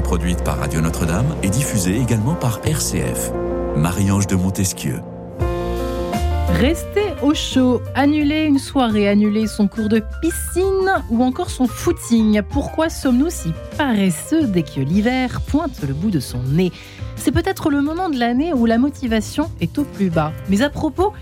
produite par Radio Notre-Dame et diffusée également par RCF. Marie-Ange de Montesquieu. Rester au chaud, annuler une soirée, annuler son cours de piscine ou encore son footing. Pourquoi sommes-nous si paresseux dès que l'hiver pointe le bout de son nez? C'est peut-être le moment de l'année où la motivation est au plus bas. Mais à propos,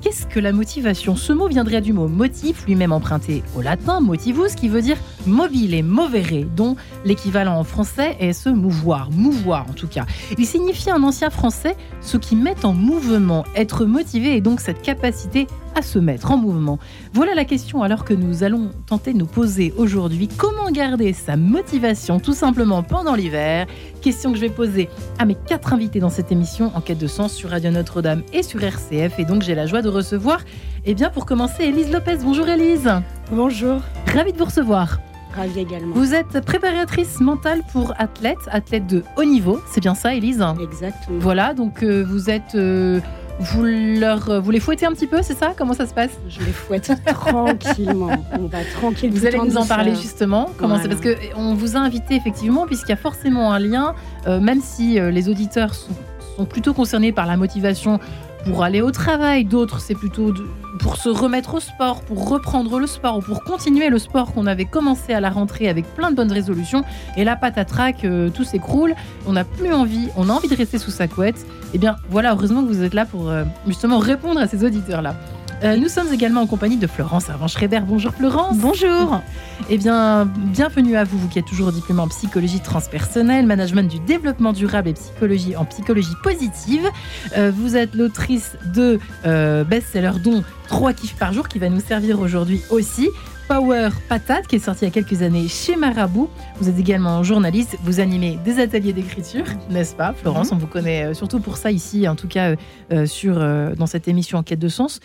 Qu'est-ce que la motivation? Ce mot viendrait du mot motif, lui-même emprunté au latin motivus, qui veut dire mobile et movere, dont l'équivalent en français est se mouvoir, mouvoir en tout cas. Il signifie en ancien français ce qui met en mouvement, être motivé et donc cette capacité à se mettre en mouvement. Voilà la question alors que nous allons tenter de nous poser aujourd'hui. Comment garder sa motivation tout simplement pendant l'hiver? Question que je vais poser à mes quatre invités dans cette émission en quête de sens sur Radio Notre-Dame et sur RCF. Et donc j'ai la joie de recevoir, eh bien pour commencer, Élise Lopez. Bonjour Élise. Bonjour. Ravie de vous recevoir. Ravie également. Vous êtes préparatrice mentale pour athlètes, athlète de haut niveau. C'est bien ça, Élise? Exactement. Voilà, donc euh, vous êtes... Euh, vous, leur, vous les fouettez un petit peu, c'est ça? Comment ça se passe? Je les fouette tranquillement. On va tranquille. Vous allez nous en parler justement. Comment c'est Parce qu'on vous a invité effectivement, puisqu'il y a forcément un lien, euh, même si euh, les auditeurs sont, sont, plutôt concernés par la motivation pour aller au travail, d'autres c'est plutôt pour se remettre au sport, pour reprendre le sport ou pour continuer le sport qu'on avait commencé à la rentrée avec plein de bonnes résolutions. Et là, patatrac, euh, tout s'écroule, on n'a plus envie, on a envie de rester sous sa couette. Eh bien voilà, heureusement que vous êtes là pour euh, justement répondre à ces auditeurs-là. Euh, nous sommes également en compagnie de Florence Arvan-Schreiber. Bonjour Florence. Bonjour. Eh bien, bienvenue à vous, vous qui êtes toujours diplômé en psychologie transpersonnelle, management du développement durable et psychologie en psychologie positive. Euh, vous êtes l'autrice de euh, best-seller dont 3 kiffs par jour qui va nous servir aujourd'hui aussi. Power Patate, qui est sorti il y a quelques années chez Marabout. Vous êtes également journaliste, vous animez des ateliers d'écriture, n'est-ce pas, Florence mhm. On vous connaît euh, surtout pour ça ici, en tout cas euh, euh, sur, dans cette émission En quête de sens.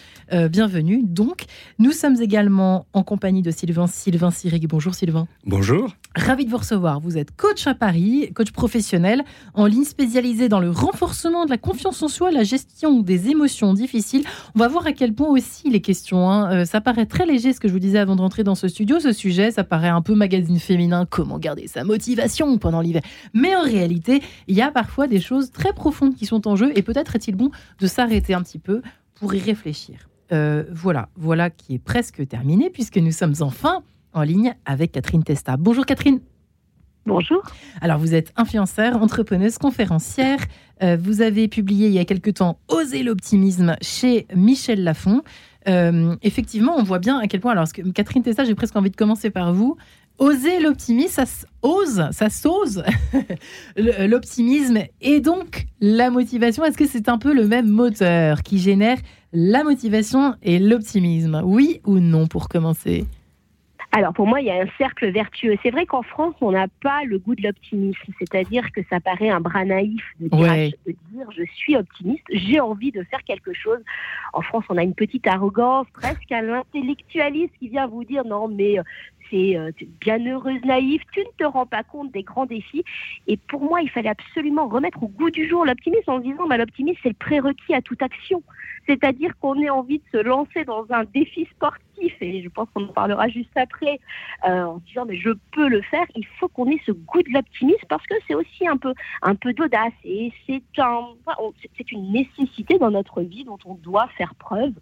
bienvenue. Donc, nous sommes également en compagnie de Sylvain Sylvain Sirig. Bonjour Sylvain. Bonjour. Ravi de vous recevoir. Vous êtes coach à Paris, coach professionnel, en ligne spécialisé dans le renforcement de la confiance en soi, la gestion des émotions difficiles. On va voir à quel point aussi les questions. Hein, ça paraît très léger ce que je vous disais avant de rentrer dans ce studio, ce sujet, ça paraît un peu magazine féminin, comment garder sa motivation pendant l'hiver. Mais en réalité, il y a parfois des choses très profondes qui sont en jeu et peut-être est-il bon de s'arrêter un petit peu pour y réfléchir. Euh, voilà, voilà qui est presque terminé puisque nous sommes enfin en ligne avec Catherine Testa. Bonjour Catherine. Bonjour. Alors, vous êtes influenceur, entrepreneuse, conférencière. Euh, vous avez publié il y a quelque temps Oser l'optimisme chez Michel Lafon. Euh, effectivement, on voit bien à quel point. Alors, Catherine Tessa, j'ai presque envie de commencer par vous. Oser l'optimisme, ça ose, ça s'ose l'optimisme et donc la motivation. Est-ce que c'est un peu le même moteur qui génère la motivation et l'optimisme? Oui ou non pour commencer? Alors pour moi, il y a un cercle vertueux. C'est vrai qu'en France, on n'a pas le goût de l'optimisme, c'est-à-dire que ça paraît un bras naïf de dire, je suis optimiste, j'ai envie de faire quelque chose. En France, on a une petite arrogance, presque à l'intellectualiste qui vient vous dire non mais euh, c'est euh, bienheureuse naïve, tu ne te rends pas compte des grands défis. Et pour moi, il fallait absolument remettre au goût du jour l'optimisme en se disant bah, l'optimisme, c'est le prérequis à toute action. C'est-à-dire qu'on ait envie de se lancer dans un défi sportif, et je pense qu'on en parlera juste après, euh, en disant mais je peux le faire, il faut qu'on ait ce goût de l'optimisme parce que c'est aussi un peu, un peu d'audace. Et c'est un, c'est une nécessité dans notre vie dont on doit faire preuve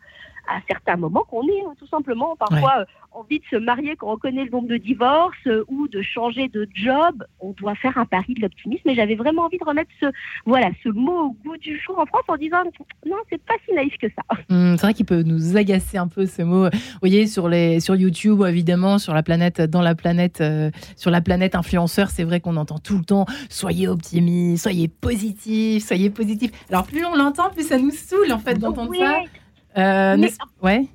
à certains moments qu'on est tout simplement parfois euh, envie de se marier quand on connaît le nombre de divorces euh, ou de changer de job, on doit faire un pari de l'optimisme. Et j'avais vraiment envie de remettre ce voilà ce mot au goût du jour en France en disant non c'est pas si naïf que ça. Mmh, c'est vrai qu'il peut nous agacer un peu ce mot. Vous voyez sur les sur YouTube évidemment sur la planète dans la planète euh, sur la planète influenceur c'est vrai qu'on entend tout le temps soyez optimiste, soyez positif, soyez positif. Alors plus on l'entend plus ça nous saoule en fait d'entendre ça. Euh, ouais.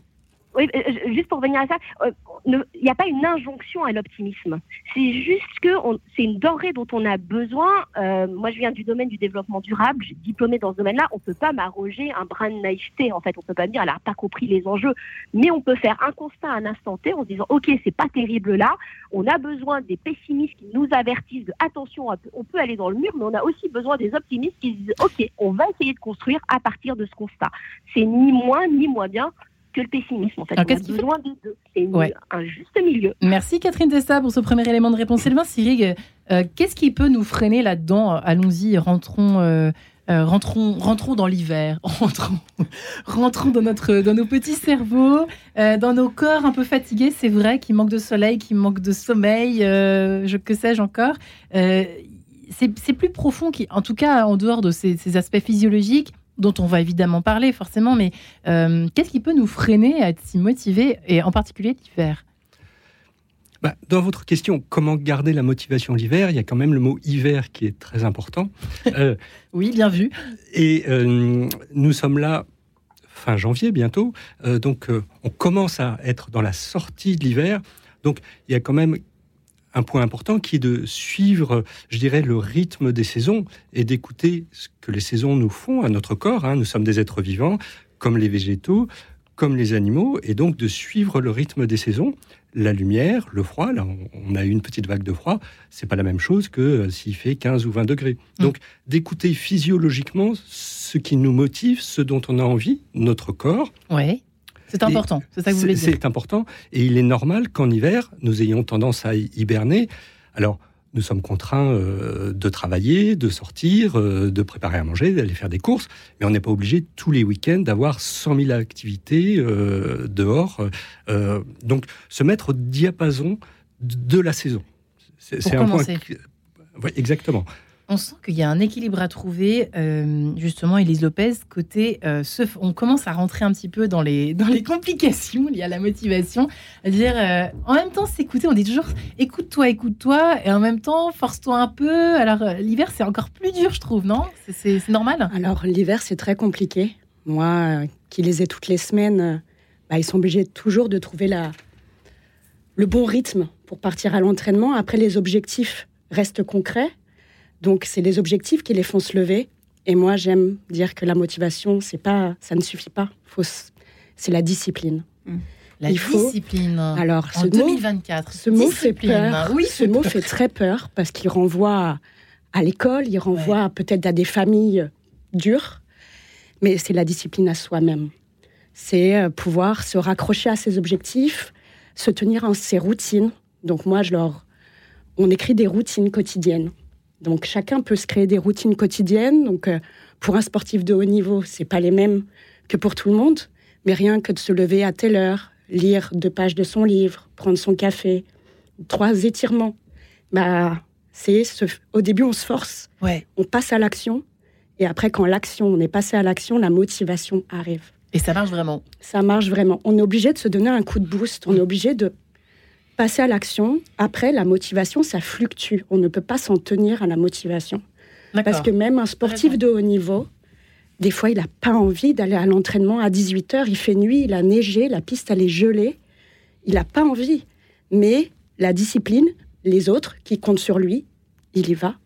Oui, euh, juste pour revenir à ça, euh, il n'y a pas une injonction à l'optimisme. C'est juste que c'est une denrée dont on a besoin. Euh, moi, je viens du domaine du développement durable. J'ai diplômé dans ce domaine-là. On ne peut pas m'arroger un brin de naïveté. En fait, on ne peut pas me dire, elle n'a pas compris les enjeux. Mais on peut faire un constat à un instant T en se disant, OK, c'est pas terrible là. On a besoin des pessimistes qui nous avertissent de, attention, on peut aller dans le mur, mais on a aussi besoin des optimistes qui disent, OK, on va essayer de construire à partir de ce constat. C'est ni moins ni moins bien que le pessimisme. En fait, on a besoin des deux. C'est un juste milieu. Merci Catherine Testa pour ce premier élément de réponse. Sylvain Sirig, euh, qu'est-ce qui peut nous freiner là-dedans? Allons-y, rentrons. Euh, euh, rentrons, rentrons dans l'hiver, rentrons, rentrons dans, notre, dans nos petits cerveaux, dans nos corps un peu fatigués, c'est vrai, qui manquent de soleil, qui manquent de sommeil, je, que sais-je encore. c'est plus profond, qui, en tout cas en dehors de ces aspects physiologiques, dont on va évidemment parler forcément, mais euh, qu'est-ce qui peut nous freiner à être si motivés, et en particulier l'hiver? Bah, dans votre question, comment garder la motivation l'hiver Il y a quand même le mot hiver qui est très important. Euh, oui, bien vu. Et euh, nous sommes là fin janvier bientôt, donc on commence à être dans la sortie de l'hiver. Donc il y a quand même un point important qui est de suivre, je dirais, le rythme des saisons et d'écouter ce que les saisons nous font à notre corps. Hein. Nous sommes des êtres vivants, comme les végétaux, comme les animaux, et donc de suivre le rythme des saisons. La lumière, le froid, là on a eu une petite vague de froid, c'est pas la même chose que euh, s'il fait 15 ou 20 degrés. Mmh. Donc d'écouter physiologiquement ce qui nous motive, ce dont on a envie, notre corps. Ouais. C'est important, c'est ça que vous voulez dire. C'est important, et il est normal qu'en hiver, nous ayons tendance à hiberner. Alors, nous sommes contraints euh, de travailler, de sortir, euh, de préparer à manger, d'aller faire des courses, mais on n'est pas obligé tous les week-ends d'avoir 100 000 activités euh, dehors. donc, se mettre au diapason de la saison. C'est un point. Oui, exactement on sent qu'il y a un équilibre à trouver, euh, justement, Elise Lopez, côté. Euh, on commence à rentrer un petit peu dans les, dans les complications liées à la motivation. À dire, euh, en même temps, s'écouter, on dit toujours écoute-toi, écoute-toi, et en même temps, force-toi un peu. Alors, l'hiver, c'est encore plus dur, je trouve, non? C'est normal? Alors, l'hiver, c'est très compliqué. Moi, qui les ai toutes les semaines, bah, ils sont obligés toujours de trouver la, le bon rythme pour partir à l'entraînement. Après, les objectifs restent concrets donc, c'est les objectifs qui les font se lever. Et moi, j'aime dire que la motivation, c'est pas, ça ne suffit pas. c'est la discipline. Mmh. La discipline. Alors, en 2024. ce mot fait peur. Oui, ce mot fait très peur parce qu'il renvoie à l'école, il renvoie peut-être à des familles dures, mais c'est la discipline à soi-même. C'est euh, pouvoir se raccrocher à ses objectifs, se tenir en ses routines. Donc moi, je leur, on écrit des routines quotidiennes. Donc chacun peut se créer des routines quotidiennes. Donc euh, pour un sportif de haut niveau, c'est pas les mêmes que pour tout le monde, mais rien que de se lever à telle heure, lire deux pages de son livre, prendre son café, trois étirements. Bah c'est au début on se force, ouais. on passe à l'action, et après quand l'action, on est passé à l'action, la motivation arrive. Et ça marche vraiment. Ça marche vraiment. On est obligé de se donner un coup de boost. On est obligé de passer à l'action. Après, la motivation, ça fluctue. On ne peut pas s'en tenir à la motivation. Parce que même un sportif de haut niveau, des fois, il n'a pas envie d'aller à l'entraînement à 18h, il fait nuit, il a neigé, la piste, elle est gelée. Il n'a pas envie. Mais la discipline, les autres qui comptent sur lui, il y va.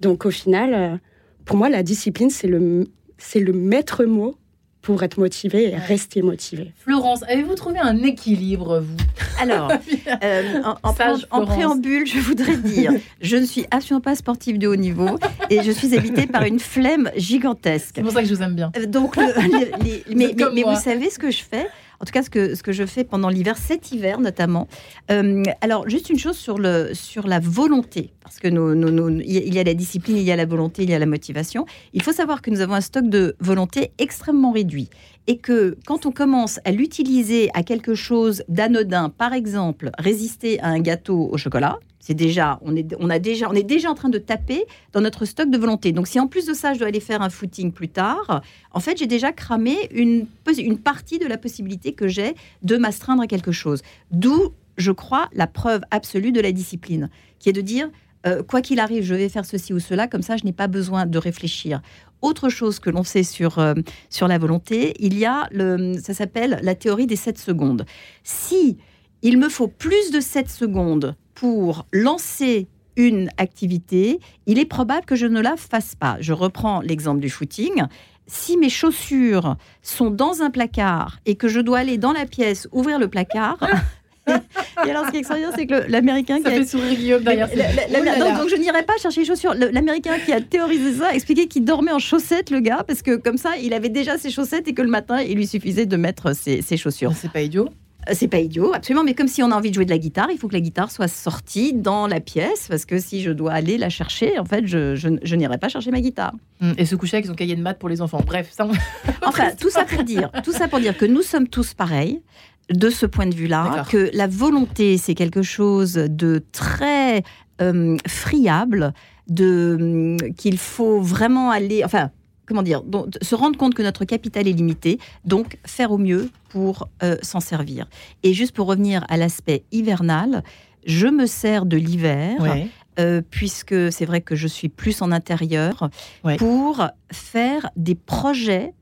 Donc au final, euh, pour moi, la discipline, c'est le, c'est le maître mot pour être motivé et rester motivé. Florence, avez-vous trouvé un équilibre, vous? Alors, euh, en, préambule, je voudrais dire, je ne suis absolument pas sportive de haut niveau et je suis habitée par une flemme gigantesque. C'est pour ça que je vous aime bien. Euh, donc, mais, mais vous savez ce que je fais? En tout cas ce que, ce que je fais pendant l'hiver, cet hiver notamment. Euh, alors, juste une chose sur, le, sur la volonté, parce que il y a la discipline, il y a la volonté, il y a la motivation. Il faut savoir que nous avons un stock de volonté extrêmement réduit et que quand on commence à l'utiliser à quelque chose d'anodin, par exemple, résister à un gâteau au chocolat, c'est déjà, on est, on a déjà, on est déjà en train de taper dans notre stock de volonté. Donc, si en plus de ça, je dois aller faire un footing plus tard, en fait, j'ai déjà cramé une, une partie de la possibilité que j'ai de m'astreindre à quelque chose. D'où, je crois, la preuve absolue de la discipline, qui est de dire, euh, quoi qu'il arrive, je vais faire ceci ou cela, comme ça, je n'ai pas besoin de réfléchir. Autre chose que l'on sait sur, euh, sur la volonté, il y a, le, ça s'appelle la théorie des 7 secondes. Si il me faut plus de 7 secondes pour lancer une activité, il est probable que je ne la fasse pas. Je reprends l'exemple du footing. Si mes chaussures sont dans un placard et que je dois aller dans la pièce, ouvrir le placard, Et alors, ce qui est extraordinaire, c'est que l'américain qui ça fait sourire Guillaume derrière. donc, je n'irai pas chercher les chaussures. L'américain qui a théorisé ça a expliqué qu'il dormait en chaussettes, le gars, parce que comme ça, il avait déjà ses chaussettes et que le matin, il lui suffisait de mettre ses, ses chaussures. C'est pas idiot. Euh, c'est pas idiot, absolument. Mais comme si on a envie de jouer de la guitare, il faut que la guitare soit sortie dans la pièce, parce que si je dois aller la chercher, en fait, je, je, n'irai pas chercher ma guitare. Hum, et se coucher avec son cahier de maths pour les enfants. Bref, ça. enfin, tout ça pour dire, tout ça pour dire que nous sommes tous pareils de ce point de vue-là, que la volonté, c'est quelque chose de très euh, friable, de hum, qu'il faut vraiment aller, enfin, comment dire, se rendre compte que notre capital est limité, donc faire au mieux pour euh, s'en servir. Et juste pour revenir à l'aspect hivernal, je me sers de l'hiver. Euh, puisque c'est vrai que je suis plus en intérieur, pour faire des projets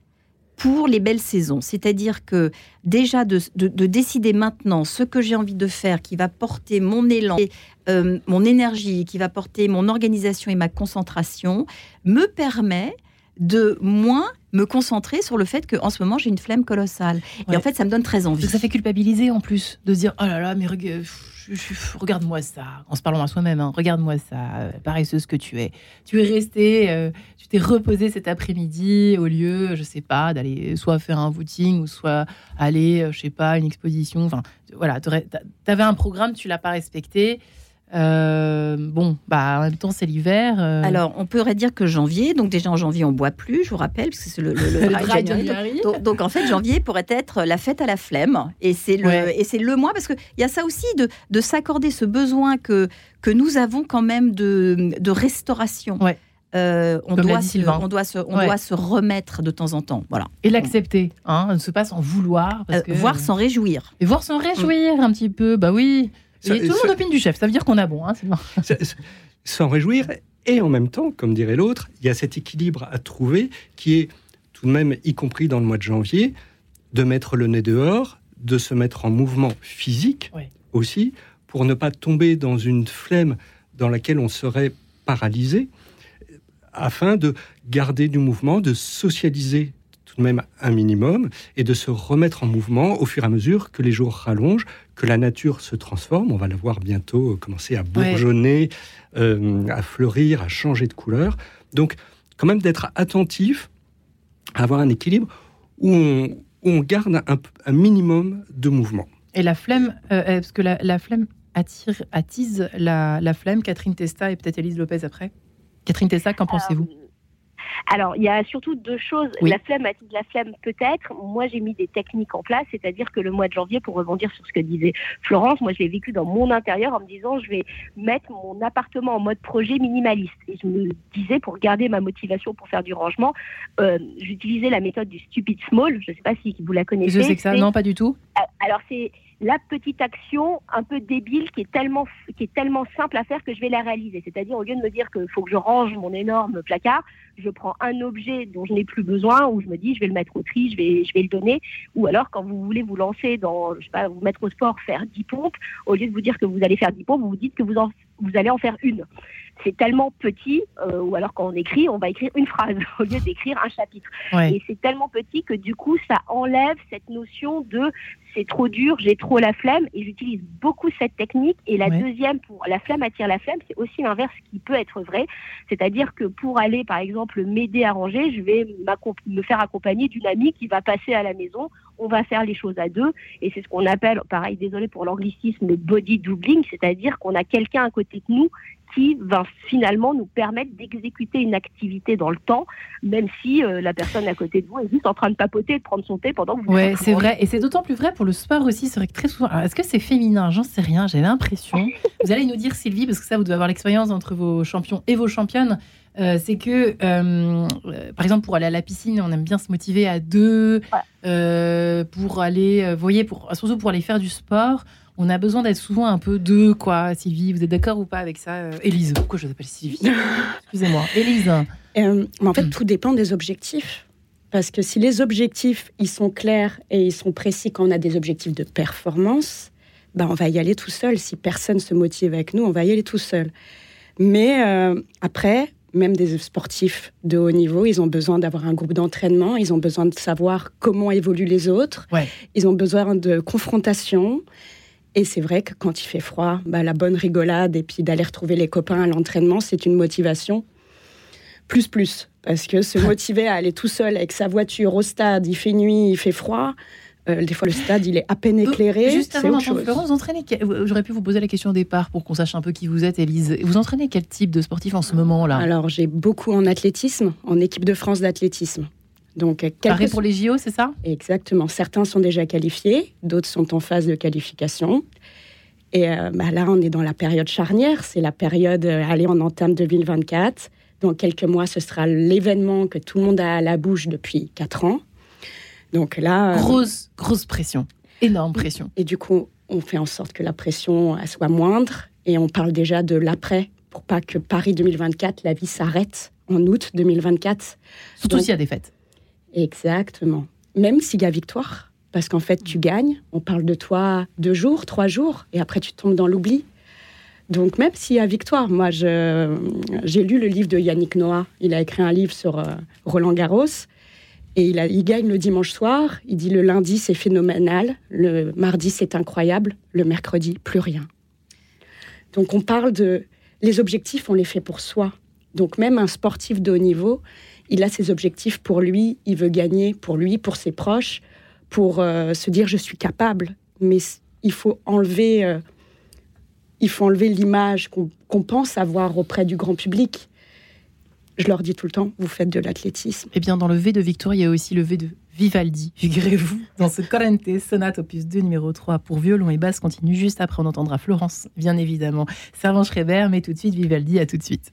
pour les belles saisons. C'est-à-dire que déjà de, décider maintenant ce que j'ai envie de faire, qui va porter mon élan, euh, mon énergie, qui va porter mon organisation et ma concentration, me permet de moins me concentrer sur le fait qu'en ce moment j'ai une flemme colossale. Et en fait, ça me donne très envie. Ça fait culpabiliser en plus de se dire oh là là, mais regarde-moi ça, en se parlant à soi-même, hein. regarde-moi ça, euh, paresseuse que tu es. Tu es resté, euh, tu t'es reposé cet après-midi au lieu, je sais pas, d'aller soit faire un footing ou soit aller, euh, je sais pas, une exposition. Enfin, voilà, tu avais un programme, tu l'as pas respecté. Euh, bon, bah, en même temps, c'est l'hiver. Euh. Alors, on pourrait dire que janvier, donc déjà en janvier, on boit plus, je vous rappelle, parce que c'est le, le, donc, en fait, janvier pourrait être la fête à la flemme. Et c'est le, et c'est le mois, parce qu'il y a ça aussi de, de s'accorder ce besoin que, que nous avons quand même de, de restauration. Euh, on, doit se, on, doit se, on doit se remettre de temps en temps. Voilà. Et l'accepter, hein, ne se pas sans vouloir. Parce que... voir sans réjouir. Et voir sans réjouir un petit peu, bah oui. Ça, tout le monde opine du chef, ça veut dire qu'on a bon. Hein, S'en réjouir, et en même temps, comme dirait l'autre, il y a cet équilibre à trouver qui est tout de même, y compris dans le mois de janvier, de mettre le nez dehors, de se mettre en mouvement physique aussi, pour ne pas tomber dans une flemme dans laquelle on serait paralysé, afin de garder du mouvement, de socialiser même un minimum, et de se remettre en mouvement au fur et à mesure que les jours rallongent, que la nature se transforme. On va la voir bientôt commencer à bourgeonner, euh, à fleurir, à changer de couleur. Donc, quand même d'être attentif, à avoir un équilibre où on, garde un, minimum de mouvement. Et la flemme, euh, parce que la, flemme attire, attise la, la, flemme, Catherine Testa et peut-être Elise Lopez après. Catherine Testa, qu'en pensez-vous? Alors, il y a surtout deux choses. La flemme, la flemme peut-être. Moi, j'ai mis des techniques en place, c'est-à-dire que le mois de janvier, pour rebondir sur ce que disait Florence, moi, je l'ai vécu dans mon intérieur en me disant, je vais mettre mon appartement en mode projet minimaliste. Et je me disais, pour garder ma motivation pour faire du rangement, euh, j'utilisais la méthode du stupid small. Je ne sais pas si vous la connaissez. Je sais que ça, non, pas du tout. Euh, alors, c'est la petite action un peu débile qui est tellement qui est tellement simple à faire que je vais la réaliser. C'est-à-dire au lieu de me dire qu'il faut que je range mon énorme placard, je prends un objet dont je n'ai plus besoin ou je me dis je vais le mettre au tri, je vais je vais le donner. Ou alors quand vous voulez vous lancer dans je sais pas vous mettre au sport, faire 10 pompes, au lieu de vous dire que vous allez faire 10 pompes, vous vous dites que vous en, vous allez en faire une c'est tellement petit, euh, ou alors quand on écrit, on va écrire une phrase au lieu d'écrire un chapitre. Et c'est tellement petit que du coup, ça enlève cette notion de c'est trop dur, j'ai trop la flemme, et j'utilise beaucoup cette technique. Et la deuxième, pour la flemme attire la flemme, c'est aussi l'inverse qui peut être vrai. C'est-à-dire que pour aller, par exemple, m'aider à ranger, je vais me faire accompagner d'une amie qui va passer à la maison on va faire les choses à deux. Et c'est ce qu'on appelle, pareil, désolé pour l'anglicisme, le body doubling, c'est-à-dire qu'on a quelqu'un à côté de nous qui va finalement nous permettre d'exécuter une activité dans le temps, même si euh, la personne à côté de vous est juste en train de papoter et de prendre son thé pendant que vous Oui, c'est vrai. Et c'est d'autant plus vrai pour le sport aussi. C'est vrai que très souvent. Est-ce que c'est féminin? J'en sais rien. J'ai l'impression. vous allez nous dire, Sylvie, parce que ça, vous devez avoir l'expérience entre vos champions et vos championnes. Euh, c'est que, euh, par exemple, pour aller à la piscine, on aime bien se motiver à deux. pour aller, vous voyez, pour, surtout pour aller faire du sport on a besoin d'être souvent un peu deux, quoi. Sylvie, vous êtes d'accord ou pas avec ça euh, Élise, pourquoi je vous appelle Sylvie? Excusez-moi. Élise. Euh, mais en fait, tout dépend des objectifs. Parce que si les objectifs, ils sont clairs et ils sont précis quand on a des objectifs de performance, ben on va y aller tout seul. Si personne se motive avec nous, on va y aller tout seul. Mais euh, après, même des sportifs de haut niveau, ils ont besoin d'avoir un groupe d'entraînement, ils ont besoin de savoir comment évoluent les autres, ils ont besoin de confrontation. Et c'est vrai que quand il fait froid, bah, la bonne rigolade et puis d'aller retrouver les copains à l'entraînement, c'est une motivation. Plus, plus. Parce que se motiver à aller tout seul avec sa voiture au stade, il fait nuit, il fait froid, euh, des fois, le stade, il est à peine éclairé. Juste avant Florence, vous entraînez. J'aurais pu vous poser la question au départ pour qu'on sache un peu qui vous êtes, Élise. Vous entraînez quel type de sportif en ce moment-là? Alors, j'ai beaucoup en athlétisme, en équipe de France d'athlétisme. Donc, Pareil pour les JO, c'est ça? Exactement. Certains sont déjà qualifiés, d'autres sont en phase de qualification. Et euh, bah là, on est dans la période charnière. C'est la période, euh, allez, on entame 2024. Dans quelques mois, ce sera l'événement que tout le monde a à la bouche depuis quatre ans. Donc là. Euh, grosse, grosse pression. Énorme pression. Et du coup, on fait en sorte que la pression soit moindre et on parle déjà de l'après pour pas que Paris 2024, la vie s'arrête en août 2024. Surtout s'il y a des fêtes. Exactement. Même s'il y a victoire, parce qu'en fait, tu gagnes, on parle de toi deux jours, trois jours, et après tu tombes dans l'oubli. Donc même s'il y a victoire, moi j'ai lu le livre de Yannick Noah, il a écrit un livre sur euh, Roland Garros, et il, il, gagne le dimanche soir. Il dit le lundi, c'est phénoménal. Le mardi, c'est incroyable. Le mercredi, plus rien. Donc on parle de... Les objectifs, on les fait pour soi. Donc même un sportif de haut niveau, il a ses objectifs pour lui. Il veut gagner pour lui, pour ses proches, pour euh, se dire je suis capable. Mais il faut enlever... Euh, il faut enlever l'image qu'on pense avoir auprès du grand public. Je leur dis tout le temps, vous faites de l'athlétisme. Eh bien, dans le V de Victoire, il y a aussi le V de Vivaldi, figurez-vous, dans ce Corrente sonate opus 2 numéro 3 pour violon et basse continue. Juste après, on entendra Florence, bien évidemment. Servant Schreiber, mais tout de suite Vivaldi, à tout de suite.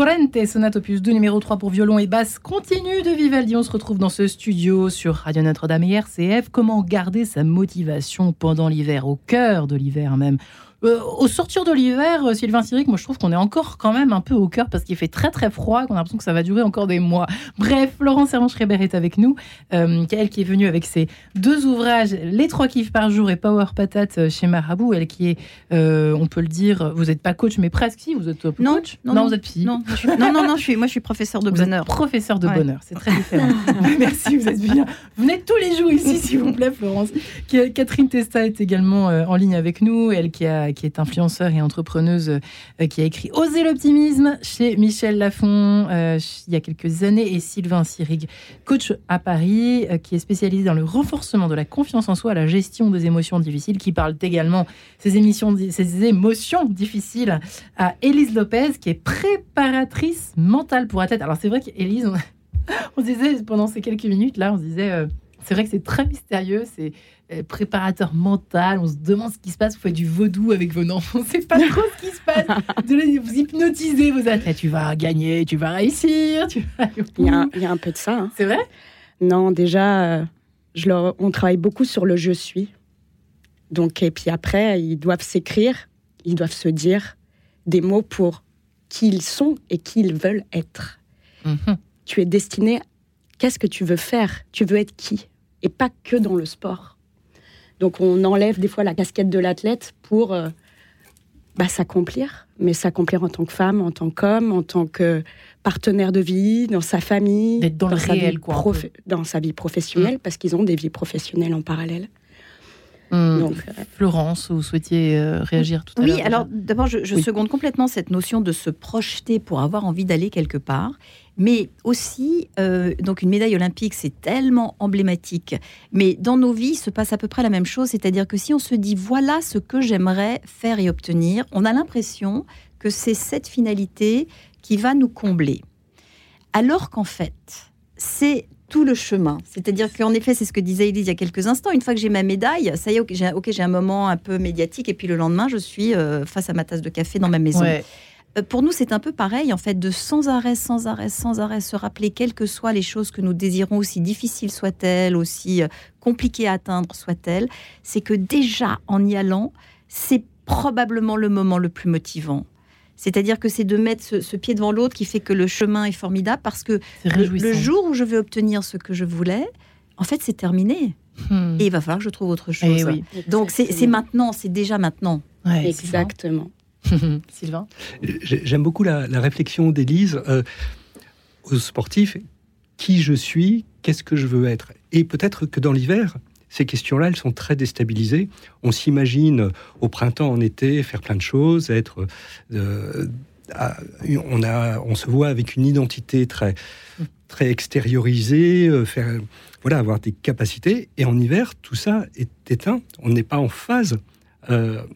Corrente, sonate opus 2 numéro 3 pour violon et basse continue de Vivaldi. On se retrouve dans ce studio sur Radio Notre-Dame et RCF. Comment garder sa motivation pendant l'hiver, au cœur de l'hiver même? Euh, au sortir de l'hiver, euh, Sylvain Cyric, moi je trouve qu'on est encore quand même un peu au cœur parce qu'il fait très très froid, qu'on a l'impression que ça va durer encore des mois. Bref, Laurence Herman-Schreiber est avec nous, euh, elle qui est venue avec ses deux ouvrages, Les trois kiffs par jour et Power Patate chez Marabout, elle qui est, on peut le dire, vous n'êtes pas coach mais presque si, vous êtes coach Non, non, vous êtes psy. Non, non, non, je suis, moi je suis professeur de bonheur. professeur de bonheur, c'est très différent. Merci, vous êtes bien. Venez tous les jours ici s'il vous plaît Florence. Catherine Testa est également en ligne avec nous, elle qui, a, qui est influenceur et entrepreneuse euh, qui a écrit Oser l'optimisme chez Michel Lafon euh, il y a quelques années et Sylvain Sirig, coach à Paris, euh, qui est spécialisé dans le renforcement de la confiance en soi, la gestion des émotions difficiles, qui parle également ces émissions, ces émotions difficiles à Élise Lopez, qui est préparatrice mentale pour la tête. Alors c'est vrai qu'Élise, on, disait pendant ces quelques minutes là, on disait C'est vrai que c'est très mystérieux, c'est préparateur mental, on se demande ce qui se passe, vous faites du vaudou avec vos enfants, on sait pas trop ce qui se passe. Vous hypnotisez vos athlètes, tu vas gagner, tu vas réussir. Tu il, y a, un peu de ça. Hein. C'est vrai? Non, déjà, euh, je leur, on travaille beaucoup sur le je suis. Donc, et puis après, ils doivent s'écrire, ils doivent se dire des mots pour qui ils sont et qui ils veulent être. Mhm. Tu es destiné, qu'est-ce que tu veux faire? Tu veux être qui? Et pas que dans le sport. Donc on enlève des fois la casquette de l'athlète pour euh, bah, s'accomplir, mais s'accomplir en tant que femme, en tant qu'homme, en tant que partenaire de vie, dans sa famille, dans, le réel, quoi, dans sa vie professionnelle, mm. parce qu'ils ont des vies professionnelles en parallèle. Mm. Donc, euh, Florence, vous souhaitiez euh, réagir tout à l'heure Oui, alors d'abord, je, je seconde complètement cette notion de se projeter pour avoir envie d'aller quelque part. Mais aussi, euh, donc une médaille olympique, c'est tellement emblématique. Mais dans nos vies, se passe à peu près la même chose. C'est-à-dire que si on se dit voilà ce que j'aimerais faire et obtenir, on a l'impression que c'est cette finalité qui va nous combler. Alors qu'en fait, c'est tout le chemin. C'est-à-dire qu'en effet, c'est ce que disait Elise il y a quelques instants. Une fois que j'ai ma médaille, ça y est, ok, j'ai un moment un peu médiatique, et puis le lendemain, je suis euh, face à ma tasse de café dans ma maison. Euh, pour nous, c'est un peu pareil, en fait, de sans arrêt, sans arrêt, sans arrêt se rappeler, quelles que soient les choses que nous désirons, aussi difficiles soient-elles, aussi euh, compliquées à atteindre soient-elles, c'est que déjà, en y allant, c'est probablement le moment le plus motivant. C'est-à-dire que c'est de mettre ce, pied devant l'autre qui fait que le chemin est formidable parce que le, jour où je vais obtenir ce que je voulais, en fait, c'est terminé. Hmm. Et il va falloir que je trouve autre eh chose. Donc c'est maintenant, c'est déjà maintenant. Exactement. Sylvain J'aime beaucoup la, réflexion d'Élise euh, aux sportifs. Qui je suis? Qu'est-ce que je veux être? Et peut-être que dans l'hiver, ces questions-là, elles sont très déstabilisées. On s'imagine au printemps, en été, faire plein de choses, être. Euh, on, a, on se voit avec une identité très, très extériorisée, euh, faire, voilà, avoir des capacités. Et en hiver, tout ça est éteint. On n'est pas en phase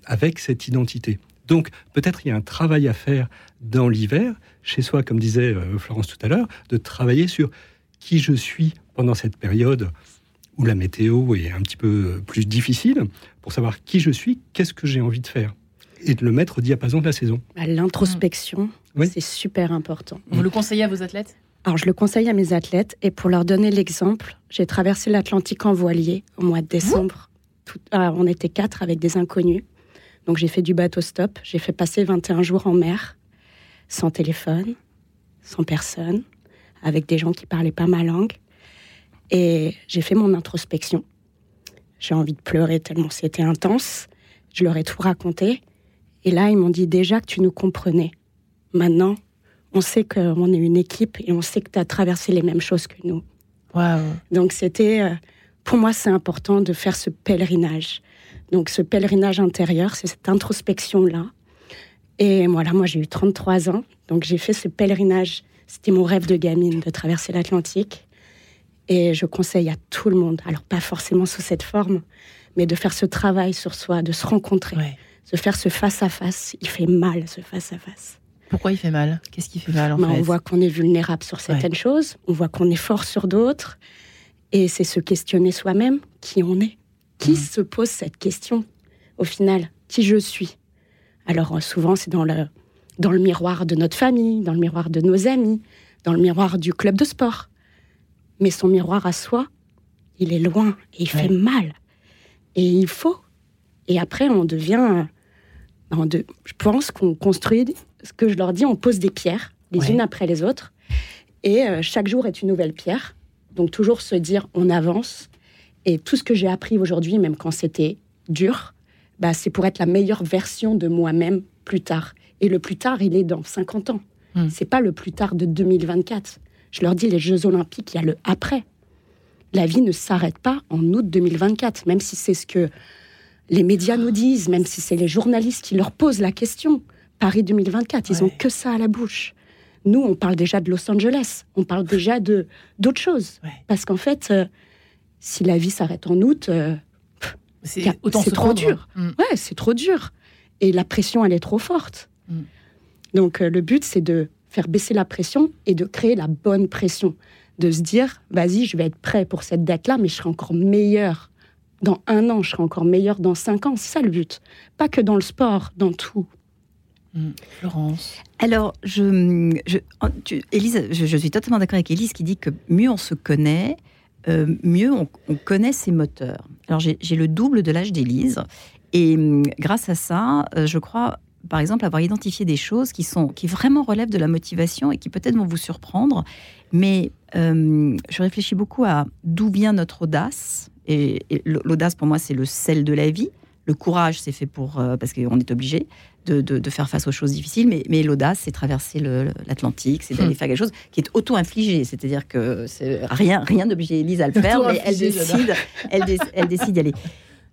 avec cette identité. Donc peut-être il y a un travail à faire dans l'hiver, chez soi, comme disait euh, Florence tout à l'heure, de travailler sur qui je suis pendant cette période où la météo est un petit peu plus difficile, pour savoir qui je suis, qu'est-ce que j'ai envie de faire, et de le mettre au diapason de la saison. Bah, l'introspection, c'est super important. Vous le conseillez à vos athlètes? Alors, je le conseille à mes athlètes et pour leur donner l'exemple, j'ai traversé l'Atlantique en voilier au mois de décembre. Ah, on était quatre avec des inconnus. Donc j'ai fait du bateau stop, j'ai fait passer 21 jours en mer, sans téléphone, sans personne, avec des gens qui parlaient pas ma langue. Et j'ai fait mon introspection. J'ai envie de pleurer tellement c'était intense. Je leur ai tout raconté. Et là, ils m'ont dit déjà que tu nous comprenais. Maintenant, on sait qu'on est une équipe et on sait que tu as traversé les mêmes choses que nous. Donc c'était, euh, pour moi, c'est important de faire ce pèlerinage. Donc ce pèlerinage intérieur, c'est cette introspection-là. Et voilà, moi j'ai eu 33 ans, donc j'ai fait ce pèlerinage. C'était mon rêve de gamine de traverser l'Atlantique. Et je conseille à tout le monde, alors pas forcément sous cette forme, mais de faire ce travail sur soi, de se rencontrer, de faire ce face-à-face. Il fait mal, ce face-à-face. Pourquoi il fait mal? Qu'est-ce qui fait mal en ben, fait? On voit qu'on est vulnérable sur certaines choses, on voit qu'on est fort sur d'autres. Et c'est se questionner soi-même qui on est. Qui mmh. se pose cette question au final? Qui je suis? Alors euh, souvent c'est dans le, dans le miroir de notre famille, dans le miroir de nos amis, dans le miroir du club de sport. Mais son miroir à soi, il est loin et il fait mal. Et il faut. Et après on devient... Euh, je pense qu'on construit, ce que je leur dis, on pose des pierres, les unes après les autres. Et euh, chaque jour est une nouvelle pierre. Donc toujours se dire on avance et tout ce que j'ai appris aujourd'hui, même quand c'était dur, bah, c'est pour être la meilleure version de moi-même plus tard. Et le plus tard, il est dans 50 ans. Hmm. C'est pas le plus tard de 2024. Je leur dis, les Jeux Olympiques, il y a le après. La vie ne s'arrête pas en août 2024, même si c'est ce que les médias nous disent, même si c'est les journalistes qui leur posent la question. Paris 2024, ils ont que ça à la bouche. Nous, on parle déjà de Los Angeles, on parle déjà de d'autres choses, parce qu'en fait, euh, si la vie s'arrête en août, euh, c'est trop dur. Mm. Ouais, c'est trop dur. Et la pression, elle est trop forte. Mm. Donc euh, le but, c'est de faire baisser la pression et de créer la bonne pression. de se dire, vas-y, je vais être prêt pour cette date-là, mais je serai encore meilleur dans un an, je serai encore meilleur dans cinq ans. C'est ça le but. Pas que dans le sport, dans tout. Mmh. Florence. Alors, je, je, Élise, je, suis totalement d'accord avec Élise qui dit que mieux on se connaît, euh, mieux on, connaît ses moteurs. Alors, j'ai le double de l'âge d'Élise. Et hum, grâce à ça, euh, je crois, par exemple, avoir identifié des choses qui, sont, qui vraiment relèvent de la motivation et qui peut-être vont vous surprendre. Mais euh, je réfléchis beaucoup à d'où vient notre audace. Et, l'audace, pour moi, c'est le sel de la vie. Le courage, c'est fait pour parce qu'on est obligé de, faire face aux choses difficiles, mais, mais l'audace, c'est traverser l'Atlantique, c'est d'aller hmm. faire quelque chose qui est auto-infligé, c'est-à-dire que rien rien d'obliger Elise à le faire, mais elle décide, elle, elle décide d'y aller.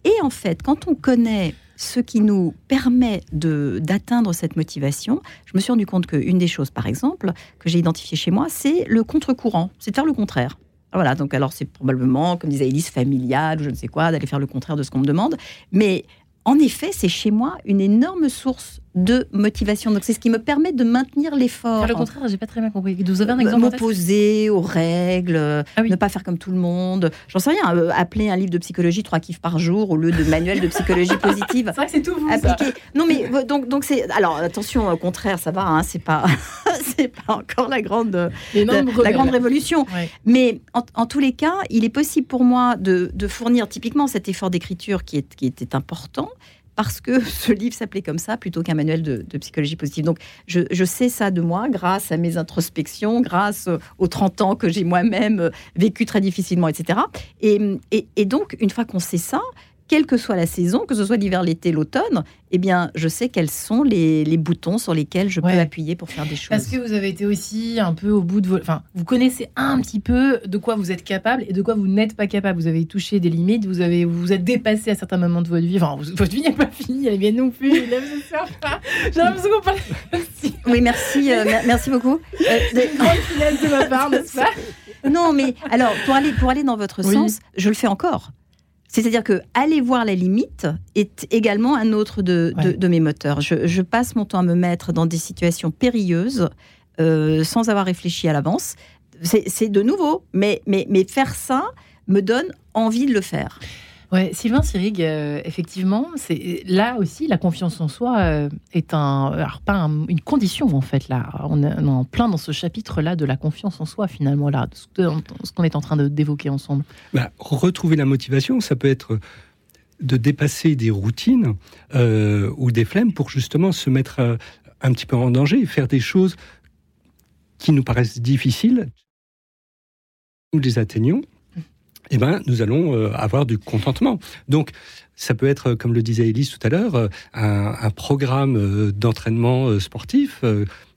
Et en fait, quand on connaît ce qui nous permet d'atteindre cette motivation, je me suis rendu compte qu'une des choses, par exemple, que j'ai identifié chez moi, c'est le contre-courant, c'est de faire le contraire. Voilà, donc alors c'est probablement, comme disait Elise, familial ou je ne sais quoi, d'aller faire le contraire de ce qu'on me demande. Mais en effet, c'est chez moi une énorme source de motivation. Donc c'est ce qui me permet de maintenir l'effort. Le contraire, j'ai pas très bien compris. Vous avez un exemple M'opposer aux règles, ah ne pas faire comme tout le monde. J'en sais rien. Euh, appeler un livre de psychologie trois kiffs par jour au lieu de manuel de psychologie positive. c'est vrai que c'est tout vous. Non mais donc donc c'est alors attention au contraire ça va hein, c'est pas c'est pas encore la grande la grande révolution. Mais en, tous les cas il est possible pour moi de, de fournir typiquement cet effort d'écriture qui est qui était important parce que ce livre s'appelait comme ça plutôt qu'un manuel de, psychologie positive. Donc je, sais ça de moi grâce à mes introspections, grâce aux 30 ans que j'ai moi-même vécu très difficilement, etc. et donc, une fois qu'on sait ça, quelle que soit la saison, que ce soit l'hiver, l'été, l'automne, eh bien, je sais quels sont les, boutons sur lesquels je peux appuyer pour faire des choses. Parce que vous avez été aussi un peu au bout de vos... Enfin, vous connaissez un petit peu de quoi vous êtes capable et de quoi vous n'êtes pas capable. Vous avez touché des limites, vous avez vous, êtes dépassé à certains moments de votre vie. Enfin, votre vie n'est pas finie, elle est bien non plus. J'ai l'impression qu'on parle Oui, merci, euh, merci beaucoup. Euh, des grandes de ma part, n'est-ce pas? Non, mais alors, pour aller, pour aller dans votre sens, je le fais encore. C'est-à-dire que aller voir la limite est également un autre de, mes moteurs. Je, passe mon temps à me mettre dans des situations périlleuses euh, sans avoir réfléchi à l'avance. C'est de nouveau, mais, mais, mais faire ça me donne envie de le faire. Ouais, Sylvain Sirig, euh, effectivement, c'est là aussi la confiance en soi euh, est un, alors pas une condition en fait là. On est, en plein dans ce chapitre là de la confiance en soi finalement là, ce qu'on est en train d'évoquer ensemble. Bah, retrouver la motivation, ça peut être de dépasser des routines euh, ou des flemmes pour justement se mettre un petit peu en danger, faire des choses qui nous paraissent difficiles. Nous les atteignons eh ben, nous allons euh, avoir du contentement. Donc, ça peut être, comme le disait Elise tout à l'heure, euh, un, programme euh, d'entraînement sportif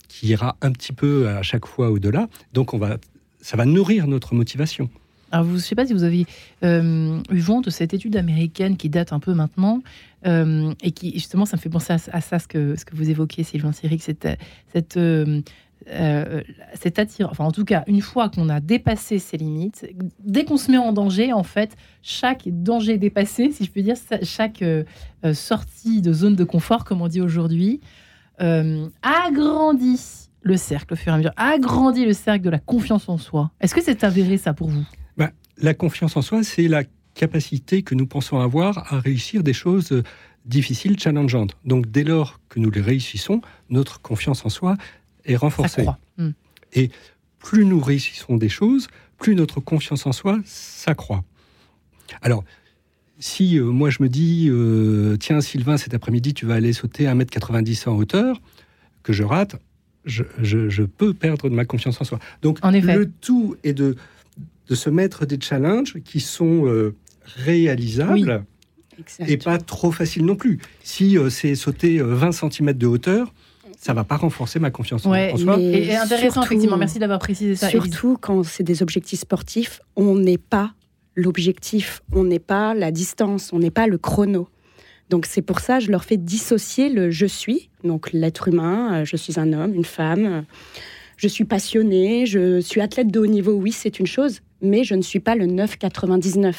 qui ira un petit peu à chaque fois au-delà. Donc, on va, ça va nourrir notre motivation. Alors, je ne sais pas si vous avez eu vent de cette étude américaine qui date un peu maintenant et qui, justement, ça me fait penser à, ça, ce que, vous évoquiez, Sylvain Cyric, cette, cette c'est attirant. Enfin, en tout cas, une fois qu'on a dépassé ses limites, dès qu'on se met en danger, en fait, chaque danger dépassé, si je peux dire, chaque euh, euh, sortie de zone de confort, comme on dit aujourd'hui, agrandit le cercle au fur et à mesure, agrandit le cercle de la confiance en soi. Est-ce que c'est avéré ça pour vous? Ben, La confiance en soi, c'est la capacité que nous pensons avoir à réussir des choses difficiles, challengeantes. Donc dès lors que nous les réussissons, notre confiance en soi est renforcée. Hmm. Et plus nous réussissons des choses, plus notre confiance en soi s'accroît. Alors, si euh, moi je me dis, euh, tiens Sylvain, cet après-midi, tu vas aller sauter 1m90 en hauteur, que je rate, je, peux perdre de ma confiance en soi. Donc, le tout est de, de se mettre des challenges qui sont euh, réalisables et pas trop faciles non plus. Si c'est sauter 20 cm de hauteur, ça va pas renforcer ma confiance en soi. Et intéressant, effectivement. Merci d'avoir précisé ça. Surtout quand c'est des objectifs sportifs, on n'est pas l'objectif, on n'est pas la distance, on n'est pas le chrono. Donc c'est pour ça je leur fais dissocier le je suis, donc l'être humain, euh, je suis un homme, une femme, euh, je suis passionné, je suis athlète de haut niveau, oui c'est une chose, mais je ne suis pas le 9,99.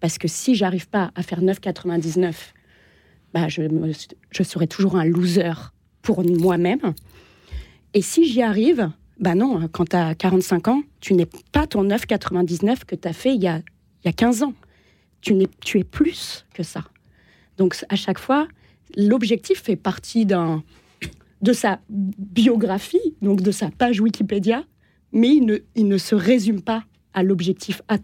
Parce que si j'arrive pas à faire 9,99, bah je, je serai toujours un loser pour moi-même. Et si j'y arrive, Ben non, quand tu as 45 ans, tu n'es pas ton 9,99 que tu as fait il y a, il y a 15 ans. Tu, es, tu es plus que ça. Donc à chaque fois, l'objectif fait partie d'un de sa biographie, donc de sa page Wikipédia, mais il ne, il ne se résume pas à l'objectif nous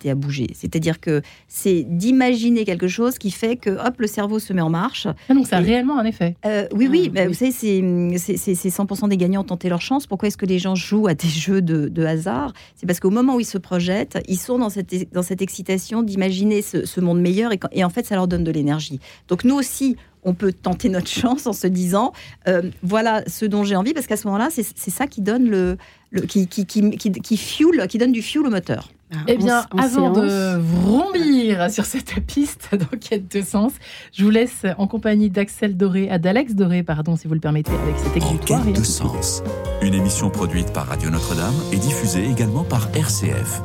capacité à bouger. C'est-à-dire que c'est d'imaginer quelque chose qui fait que, hop, le cerveau se met en marche. Ah, donc ça a réellement un effet. Euh, oui, oui, bah, vous savez, c'est 100% des gagnants tenter leur chance. Pourquoi est-ce que les gens jouent à des jeux de, hasard? C'est parce qu'au moment où ils se projettent, ils sont dans cette, dans cette excitation d'imaginer ce, monde meilleur et, et en fait, ça leur donne de l'énergie. Donc nous aussi, on peut tenter notre chance en se disant euh, voilà ce dont j'ai envie parce qu'à ce moment-là c'est ça qui donne le, qui, qui, qui, qui donne du fuel au moteur. Eh bien, avant de vrombir sur cette piste d'enquête de sens, je vous laisse en compagnie d'Axel Doré, à d'Alex Doré, pardon, si vous le permettez, avec cette exutoire. Enquête de sens, une émission produite par Radio Notre-Dame et diffusée également par RCF.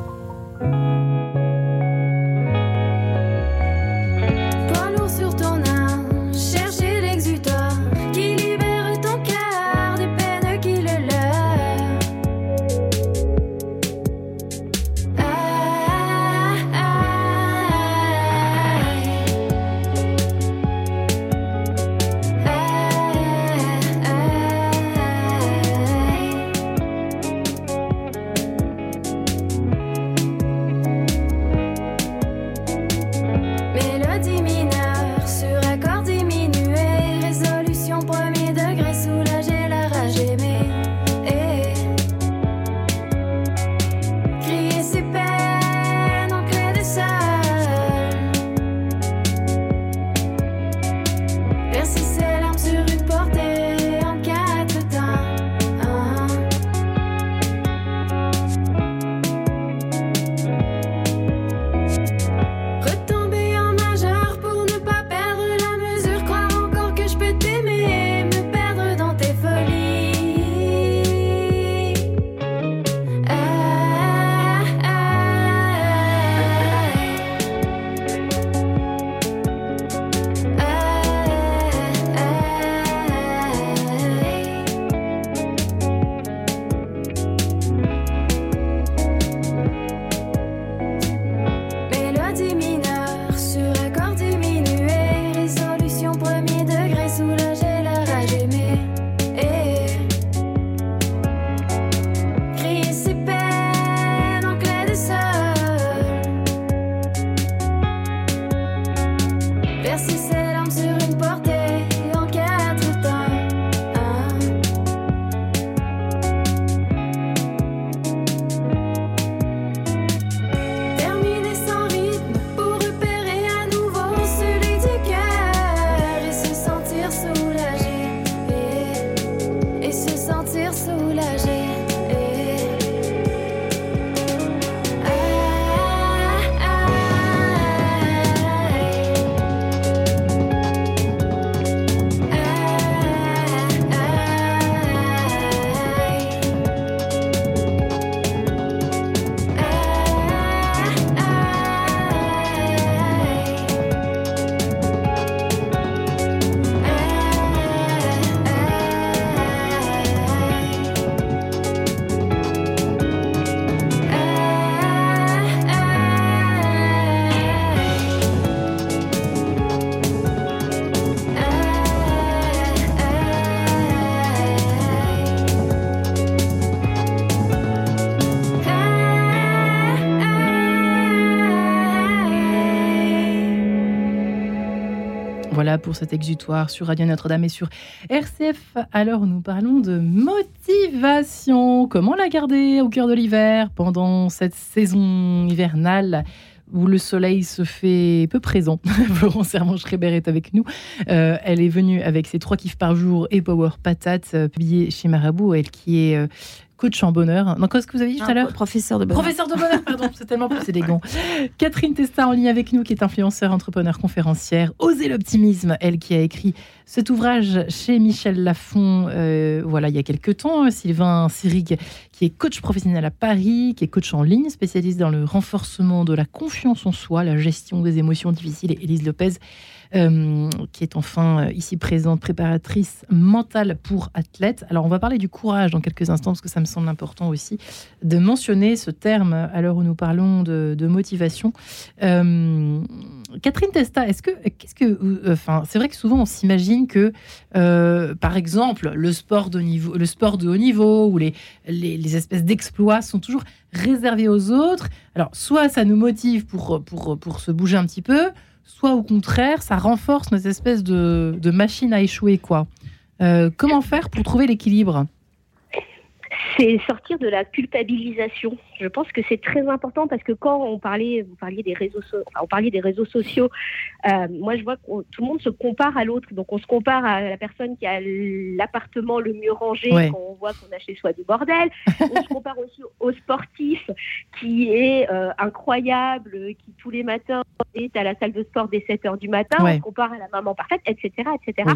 Pour cet exutoire sur Radio Notre-Dame et sur RCF. Alors nous parlons de motivation. Comment la garder au cœur de l'hiver pendant cette saison hivernale où le soleil se fait peu présent? Florence Hermange-Schreiber est avec nous. Euh, elle est venue avec ses trois kiffs par jour et Power Patate, euh, publié chez Marabout. Elle qui est euh, coach en bonheur. Donc, qu'est-ce que vous avez dit tout à l'heure Professeur de bonheur. Professeur de bonheur, pardon, c'est tellement plus élégant. Catherine Testa en ligne avec nous, qui est influenceur, entrepreneur, conférencière. Oser l'optimisme, elle qui a écrit cet ouvrage chez Michel Lafon, euh, voilà, il y a quelques temps. Sylvain Sirig, qui est coach professionnel à Paris, qui est coach en ligne, spécialiste dans le renforcement de la confiance en soi, la gestion des émotions difficiles. Et Élise Lopez, euh, qui est enfin euh, ici présente, préparatrice mentale pour athlètes. Alors, on va parler du courage dans quelques instants, parce que ça me semble important aussi de mentionner ce terme à l'heure où nous parlons de, motivation. Euh, Catherine Testa, est-ce que, qu'est-ce que, enfin, c'est vrai que souvent on s'imagine que, par exemple, le sport de niveau, le sport de haut niveau ou les, les, les espèces d'exploits sont toujours réservé aux autres. Alors, soit ça nous motive pour, pour, pour se bouger un petit peu, soit au contraire, ça renforce notre espèce de, de à échouer, quoi. Euh, comment faire pour trouver l'équilibre? C'est sortir de la culpabilisation. Je pense que c'est très important parce que quand on parlait, vous parliez des réseaux, on parlait des réseaux sociaux. Euh, moi, je vois que tout le monde se compare à l'autre. Donc, on se compare à la personne qui a l'appartement le mieux rangé quand on voit qu'on a chez soi du bordel. on se compare aussi au sportif qui est euh, incroyable, qui tous les matins est à la salle de sport dès 7 heures du matin. On se compare à la maman parfaite, etc., etc.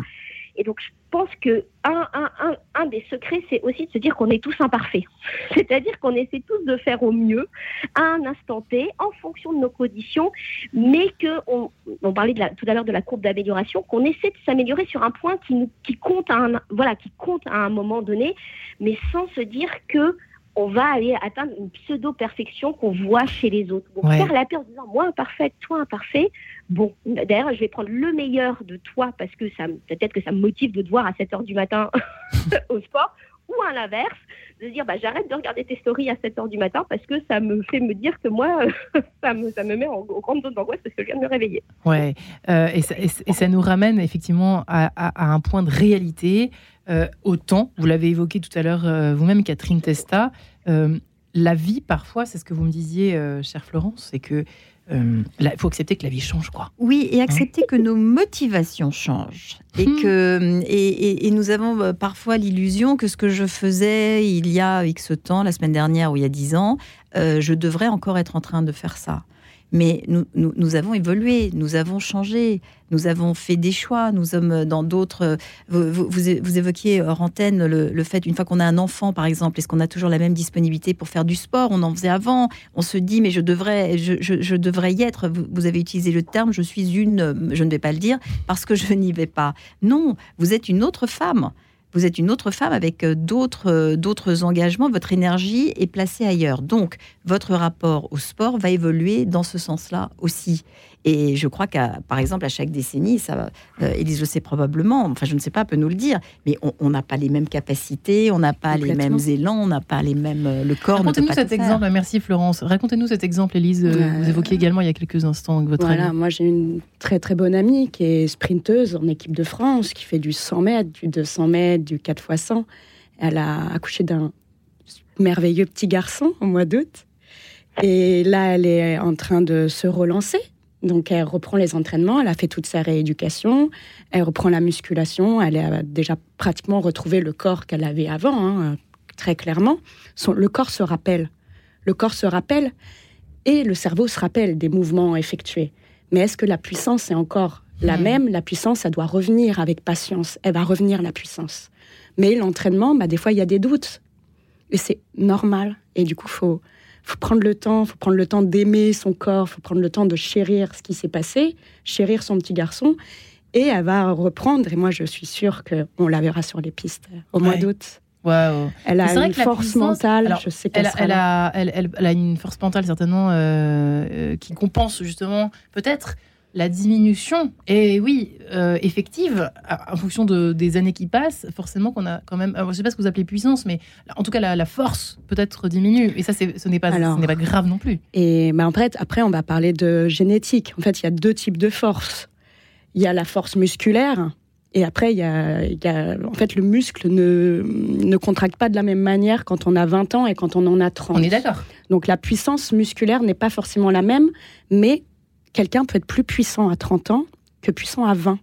Et donc, je pense que un, des secrets, c'est aussi de se dire qu'on est tous imparfaits. C'est-à-dire qu'on essaie tous de faire au mieux à un instant T, en fonction de nos conditions, mais que on, parlait tout à l'heure de la courbe d'amélioration, qu'on essaie de s'améliorer sur un point qui compte à un moment donné, mais sans se dire que on va aller atteindre une pseudo-perfection qu'on voit chez les autres. Donc faire la paix en disant moi imparfaite, toi imparfait, bon, d'ailleurs je vais prendre le meilleur de toi parce que ça peut-être que ça me motive de te voir à 7 heures du matin au sport, ou à l'inverse, de dire bah, j'arrête de regarder tes stories à 7 heures du matin parce que ça me fait me dire que moi, ça, me, ça me met en, grande zone d'angoisse parce que je viens de me réveiller. Ouais, euh, et, ça, et, ça, nous ramène effectivement à, à, un point de réalité. Euh, autant, vous l'avez évoqué tout à l'heure euh, vous-même, Catherine Testa, la vie, parfois, c'est ce que vous me disiez, euh, chère Florence, c'est que il faut accepter que la vie change, quoi. Oui, et accepter que nos motivations changent. Et, hmm. que, et, et, nous avons parfois l'illusion que ce que je faisais il y a X temps, la semaine dernière ou il y a dix ans, je devrais encore être en train de faire ça. Mais nous, nous, avons évolué, nous avons changé, nous avons fait des choix, nous sommes dans d'autres. Vous, vous, évoquiez hors antenne le, fait, une fois qu'on a un enfant, par exemple, est-ce qu'on a toujours la même disponibilité pour faire du sport? On en faisait avant. On se dit, mais je devrais, je, je, devrais y être. Vous, avez utilisé le terme, je suis une, je ne vais pas le dire, parce que je n'y vais pas. Non, vous êtes une autre femme vous êtes une autre femme avec euh, d'autres euh, d'autres engagements, votre énergie est placée ailleurs. Donc, votre rapport au sport va évoluer dans ce sens-là aussi. Et je crois qu'à, par exemple, à chaque décennie, ça, euh, Élise le sait probablement, enfin je ne sais pas, peut nous le dire, mais on n'a pas les mêmes capacités, on n'a pas les mêmes élans, on n'a pas les mêmes. Euh, le corps Racontez-nous cet exemple, merci Florence. Racontez-nous cet exemple, Élise. Euh, vous évoquiez également il y a quelques instants avec votre Voilà, moi j'ai une très très bonne amie qui est sprinteuse en équipe de France, qui fait du 100 mètres, du 200 mètres, du 4 x 100. Elle a accouché d'un merveilleux petit garçon au mois d'août. Et là, elle est en train de se relancer. Donc elle reprend les entraînements, elle a fait toute sa rééducation, elle reprend la musculation, elle a déjà pratiquement retrouvé le corps qu'elle avait avant, hein, très clairement. Son, le corps se rappelle. Le corps se rappelle et le cerveau se rappelle des mouvements effectués. Mais est-ce que la puissance est encore la même? La puissance, ça doit revenir avec patience. Elle va revenir, la puissance. Mais l'entraînement, bah, des fois, il y a des doutes. Et c'est normal. Et du coup, faut faut prendre le temps, faut prendre le temps d'aimer son corps, faut prendre le temps de chérir ce qui s'est passé, chérir son petit garçon. Et elle va reprendre, et moi je suis sûre qu'on la verra sur les pistes au mois d'août. Elle a une force mentale, je sais qu'elle elle, a, elle, a une force mentale certainement euh, euh, qui compense justement peut-être la diminution est, oui, euh, effective, en fonction de, des années qui passent, forcément qu'on a quand même, je ne sais pas ce que vous appelez puissance, mais en tout cas, la, force peut-être diminue. Et ça, ce n'est pas, pas grave non plus. Et bah, en fait, après, on va parler de génétique. En fait, il y a deux types de force. Il y a la force musculaire, et après, il y a, y a, en fait, le muscle ne, ne contracte pas de la même manière quand on a 20 ans et quand on en a 30. On est d'accord. Donc la puissance musculaire n'est pas forcément la même, mais quelqu'un peut être plus puissant à 30 ans que puissant à 20,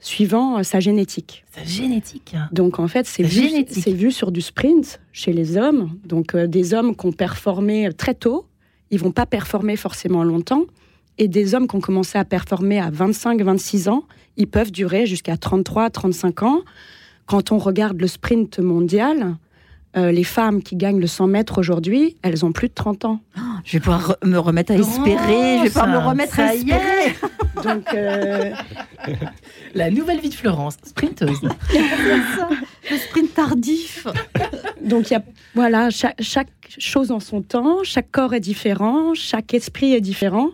suivant euh, sa génétique. Sa génétique Donc en fait, c'est vu, vu, sur du sprint chez les hommes. Donc euh, des hommes qui ont performé très tôt, ils vont pas performer forcément longtemps. Et des hommes qui ont commencé à performer à 25-26 ans, ils peuvent durer jusqu'à 33-35 ans. Quand on regarde le sprint mondial, euh, les femmes qui gagnent le 100 mètres aujourd'hui, elles ont plus de 30 ans. je vais pouvoir me remettre à espérer, je vais pouvoir me remettre à espérer. Donc, euh, la nouvelle vie de Florence, sprinteuse. le sprint tardif. Donc, il y a, voilà, chaque, chaque, chose en son temps, chaque corps est différent, chaque esprit est différent.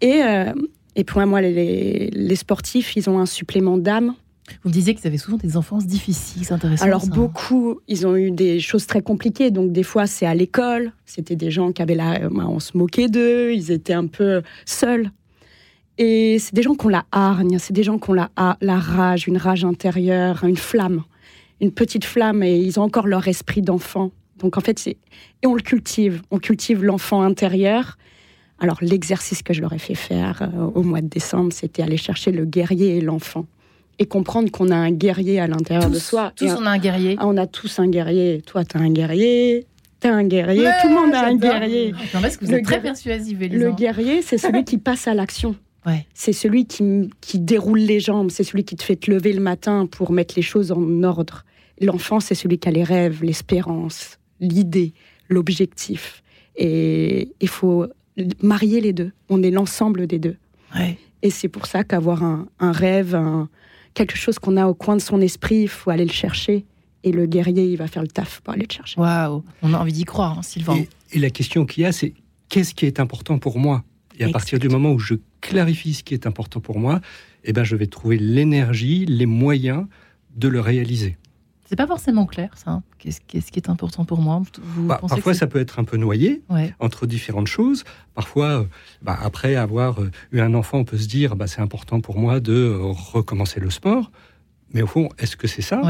Et, euh, et pour moi, les, les sportifs, ils ont un supplément d'âme Vous me disiez qu'ils avaient souvent des enfances difficiles, c'est intéressant. Alors beaucoup, ils ont eu des choses très compliquées. Donc des fois, c'est à l'école. C'était des gens qui avaient la, bah, on se moquait d'eux. Ils étaient un peu seuls. Et c'est des gens qui ont la hargne. C'est des gens qui ont la, la rage, une rage intérieure, une flamme, une petite flamme. Et ils ont encore leur esprit d'enfant. Donc en fait, c'est et on le cultive. On cultive l'enfant intérieur. Alors l'exercice que je leur ai fait faire euh, au mois de décembre, c'était aller chercher le guerrier et l'enfant et comprendre qu'on a un guerrier à l'intérieur de soi. Tous, on a un guerrier. Ah, on a tous un guerrier. Toi, tu as un guerrier. T'as un guerrier, tout le monde a un guerrier. Non, parce que vous êtes très persuasive, Le guerrier, c'est celui qui passe à l'action. Ouais. C'est celui qui, qui déroule les jambes, c'est celui qui te fait te lever le matin pour mettre les choses en ordre. L'enfant, c'est celui qui a les rêves, l'espérance, l'idée, l'objectif. Et il faut marier les deux. On est l'ensemble des deux. Ouais. Et c'est pour ça qu'avoir un, un, rêve, un, quelque chose qu'on a au coin de son esprit, il faut aller le chercher. Et le guerrier, il va faire le taf pour aller le chercher. Waouh, on a envie d'y croire, hein, Sylvain. Et, la question qu'il y a, c'est qu'est-ce qui est important pour moi? Et à partir du moment où je clarifie ce qui est important pour moi, eh ben, je vais trouver l'énergie, les moyens de le réaliser. C'est pas forcément clair, ça. Qu'est-ce, qui est important pour moi? Bah, Parfois, ça peut être un peu noyé entre différentes choses. Parfois, euh, bah, après avoir euh, eu un enfant, on peut se dire bah, c'est important pour moi de euh, recommencer le sport. Mais au fond, est-ce que c'est ça?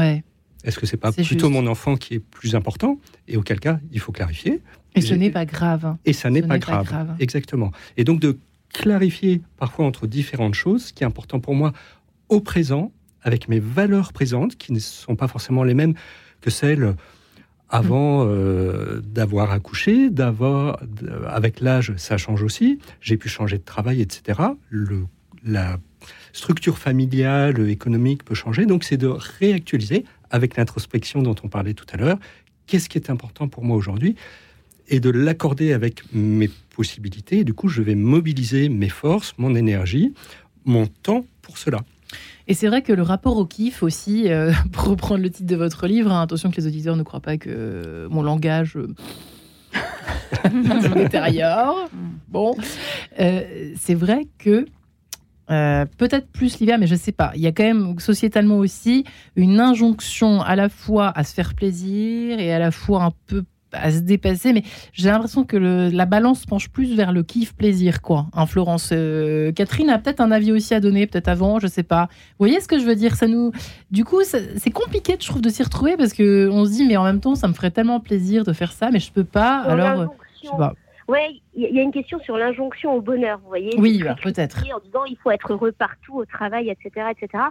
Est-ce que c'est pas plutôt mon enfant qui est plus important? Et auquel cas, il faut clarifier. Et ce n'est pas grave. Et ça n'est pas, grave. pas grave. Exactement. Et donc de clarifier parfois entre différentes choses, ce qui est important pour moi au présent, avec mes valeurs présentes, qui ne sont pas forcément les mêmes que celles avant euh, d'avoir accouché, d'avoir, avec l'âge, ça change aussi. J'ai pu changer de travail, etc. Le, la structure familiale, économique peut changer. Donc, c'est de réactualiser avec l'introspection dont on parlait tout à l'heure. Qu'est-ce qui est important pour moi aujourd'hui? Et de l'accorder avec mes possibilités. Et du coup, je vais mobiliser mes forces, mon énergie, mon temps pour cela. Et c'est vrai que le rapport au kiff aussi, euh, pour reprendre le titre de votre livre, hein, attention que les auditeurs ne croient pas que mon langage euh, intérieur. Bon, euh, c'est vrai que peut-être plus l'hiver, mais je ne sais pas. Il y a quand même sociétalement aussi une injonction à la fois à se faire plaisir et à la fois un peu à se dépasser, mais j'ai l'impression que la balance penche plus vers le kiff plaisir, quoi. En hein, Florence, euh, Catherine a peut-être un avis aussi à donner, peut-être avant, je sais pas. Vous voyez ce que je veux dire? Ça nous, du coup, c'est compliqué, je trouve, de s'y retrouver parce que on se dit, mais en même temps, ça me ferait tellement plaisir de faire ça, mais je peux pas. alors, je sais pas. Oui, il y a une question sur l'injonction au bonheur, vous voyez. Oui, bah, peut-être. En disant il faut être heureux partout, au travail, etc., etc.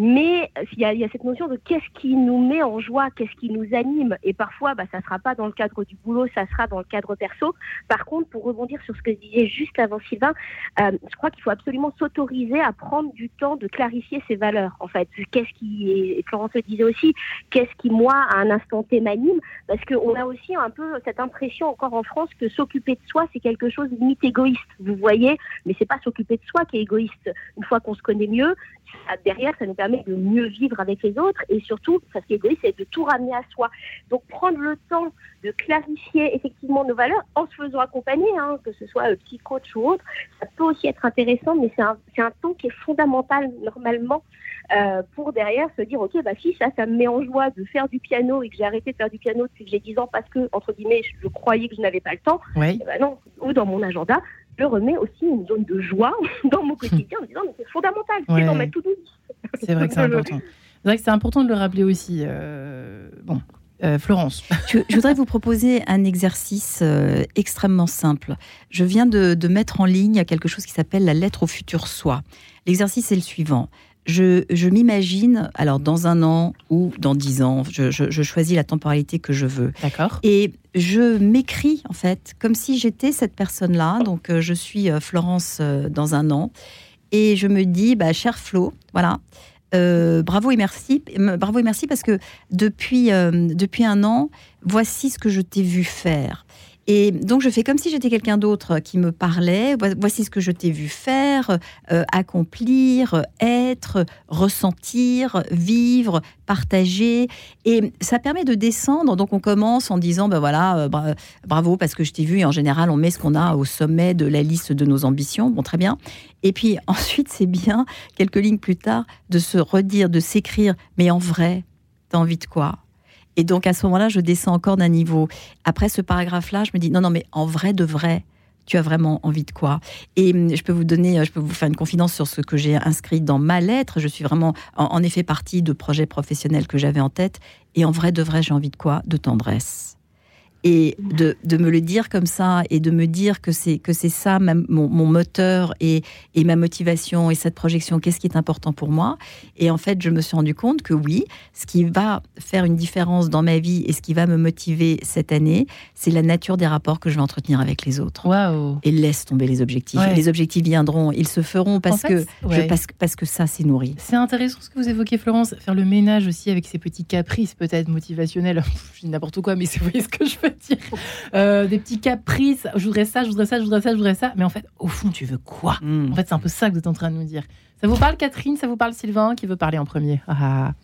Mais il y, a, il y, a, cette notion de qu'est-ce qui nous met en joie, qu'est-ce qui nous anime. Et parfois, bah, ça ne sera pas dans le cadre du boulot, ça sera dans le cadre perso. Par contre, pour rebondir sur ce que je disais juste avant Sylvain, euh, je crois qu'il faut absolument s'autoriser à prendre du temps de clarifier ses valeurs. En fait, qu'est-ce qui, et Florence le disait aussi, qu'est-ce qui, moi, à un instant T m'anime Parce qu'on a aussi un peu cette impression encore en France que s'occuper de soi, c'est quelque chose de limite égoïste. Vous voyez Mais c'est pas s'occuper de soi qui est égoïste. Une fois qu'on se connaît mieux, derrière, ça nous permet de mieux vivre avec les autres et surtout, ce qui est égoïste, c'est de tout ramener à soi. Donc, prendre le temps de clarifier effectivement nos valeurs en se faisant accompagner, hein, que ce soit euh, petit coach ou autre, ça peut aussi être intéressant, mais c'est un, un, temps qui est fondamental normalement euh, pour derrière se dire, ok, bah si ça, ça me met en joie de faire du piano et que j'ai arrêté de faire du piano depuis que j'ai 10 ans parce que, entre guillemets, je, croyais que je n'avais pas le temps, oui. Ben non, ou dans mon agenda, je remets aussi une zone de joie dans mon quotidien en me disant mais c'est fondamental, c'est dans ma to C'est vrai que c'est important. C'est vrai que c'est important de le rappeler aussi. Euh, bon, euh, Florence. Je, voudrais vous proposer un exercice euh, extrêmement simple. Je viens de, mettre en ligne quelque chose qui s'appelle la lettre au futur soi. L'exercice est le suivant je, m'imagine, alors dans un an ou dans dix ans, je, choisis la temporalité que je veux. D'accord. Et je m'écris, en fait, comme si j'étais cette personne-là. Donc, euh, je suis Florence dans un an. Et je me dis, bah, cher Flo, voilà. bravo et merci, bravo et merci parce que depuis, depuis un an, voici ce que je t'ai vu faire. Et donc, je fais comme si j'étais quelqu'un d'autre qui me parlait. Voici ce que je t'ai vu faire, euh, accomplir, être, ressentir, vivre, partager. Et ça permet de descendre. Donc, on commence en disant, ben voilà, euh, bravo parce que je t'ai vu. Et en général, on met ce qu'on a au sommet de la liste de nos ambitions. Bon, très bien. Et puis ensuite, c'est bien, quelques lignes plus tard, de se redire, de s'écrire, mais en vrai, t'as envie de quoi? Et donc à ce moment-là, je descends encore d'un niveau. Après ce paragraphe-là, je me dis non, non, mais en vrai de vrai, tu as vraiment envie de quoi? Et hum, je peux vous donner, je peux vous faire une confidence sur ce que j'ai inscrit dans ma lettre. Je suis vraiment en effet partie de projets professionnels que j'avais en tête. Et en vrai de vrai, j'ai envie de quoi? De tendresse et de, de, me le dire comme ça et de me dire que c'est que c'est ça mon, moteur et, et, ma motivation et cette projection qu'est-ce qui est important pour moi? Et en fait je me suis rendu compte que oui ce qui va faire une différence dans ma vie et ce qui va me motiver cette année c'est la nature des rapports que je vais entretenir avec les autres. Wow. et laisse tomber les objectifs. Les objectifs viendront ils se feront parce que je, parce, parce que ça c'est nourri. C'est intéressant ce que vous évoquez Florence faire le ménage aussi avec ces petits caprices peut-être motivationnels. Je dis n'importe quoi mais vous voyez ce que je veux dire euh, des petits caprices. Je voudrais ça, je voudrais ça, je voudrais ça, je voudrais ça. Mais en fait, au fond, tu veux quoi hmm. En fait, c'est un peu ça que vous êtes en train de nous dire. Ça vous parle, Catherine? Ça vous parle, Sylvain Qui veut parler en premier? Ah.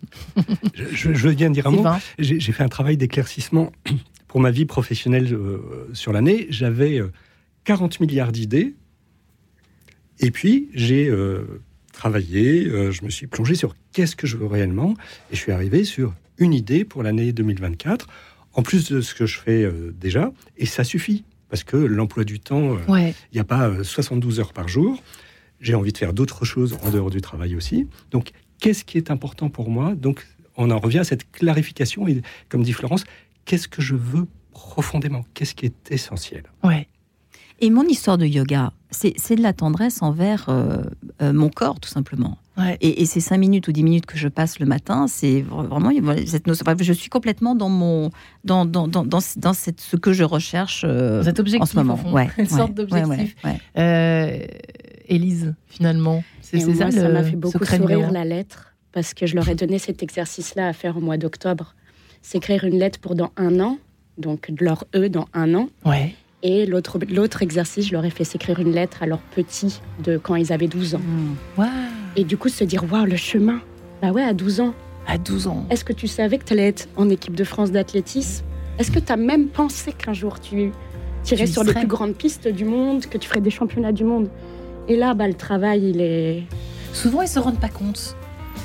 je, je, viens de dire un mot. J'ai fait un travail d'éclaircissement pour ma vie professionnelle euh, sur l'année. J'avais 40 euh, milliards d'idées. Et puis, j'ai travaillé, je me suis plongé sur qu'est-ce que je veux réellement. Et je suis arrivé sur une idée pour l'année 2024 en plus de ce que je fais euh, déjà, et ça suffit, parce que l'emploi du temps, euh, il n'y a pas 72 euh, heures par jour. J'ai envie de faire d'autres choses en dehors du travail aussi. Donc, qu'est-ce qui est important pour moi? Donc, on en revient à cette clarification, et comme dit Florence, qu'est-ce que je veux profondément? Qu'est-ce qui est essentiel? Ouais. Et mon histoire de yoga, c'est de la tendresse envers mon corps, tout simplement. Et, ces cinq minutes ou dix minutes que je passe le matin, c'est vraiment cette notion. je suis complèment dans mon dans dans dans, dans, cette, ce que je recherche euh, en ce moment. Ouais, une sorte d'objectif. Euh, Élise, finalement, c'est ça. ça m'a fait beaucoup sourire la lettre parce que je leur ai donné cet exercice-là à faire au mois d'octobre. C'est écrire une lettre pour dans un an, donc de leur eux dans un an. Ouais. Et l'autre, l'autre exercice, je leur ai fait s'écrire une lettre à leurs petits de quand ils avaient 12 ans. Mmh. Et du coup, se dire, waouh, le chemin. Bah ouais, à 12 ans. À 12 ans. Est-ce que tu savais que tu allais être en équipe de France d'athlétisme? Est-ce que tu as même pensé qu'un jour tu irais sur les plus grandes pistes du monde, que tu ferais des championnats du monde? Et là, bah, le travail, il est. Souvent, ils se rendent pas compte.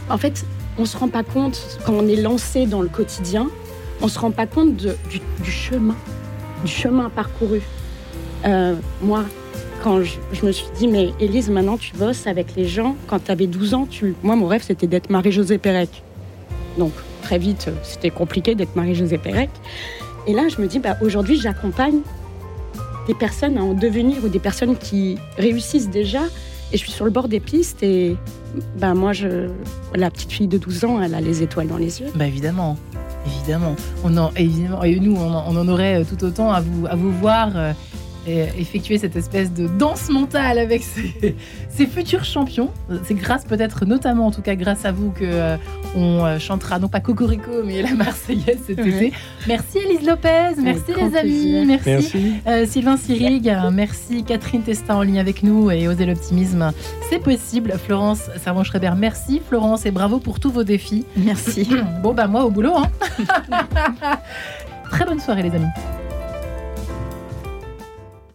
En fait, on se rend pas compte quand on est lancé dans le quotidien, on se rend pas compte du, du chemin du chemin parcouru. Euh, moi, quand je, me suis dit, mais Élise, maintenant tu bosses avec les gens. Quand tu avais 12 ans, tu... moi, mon rêve, c'était d'être Marie-Josée Pérec. Donc, très vite, c'était compliqué d'être Marie-Josée Pérec. Et là, je me dis, bah, aujourd'hui, j'accompagne des personnes à en devenir ou des personnes qui réussissent déjà. Et je suis sur le bord des pistes et bah, moi, je... la petite fille de 12 ans, elle a les étoiles dans les yeux. Bah, évidemment. Évidemment, on en, évidemment, et nous, on en, aurait tout autant à vous, à vous voir euh, effectuer cette espèce de danse mentale avec ces, futurs champions. C'est grâce peut-être, notamment en tout cas grâce à vous, que euh, on euh, chantera non pas Cocorico mais la Marseillaise cet été. Merci Elise Lopez, merci les amis, merci, euh, Sylvain Sirig, merci Catherine Testa en ligne avec nous et Oser l'optimisme, c'est possible. Florence Servan-Schreiber, merci Florence et bravo pour tous vos défis. Merci. bon bah moi au boulot. Hein. Très bonne soirée les amis.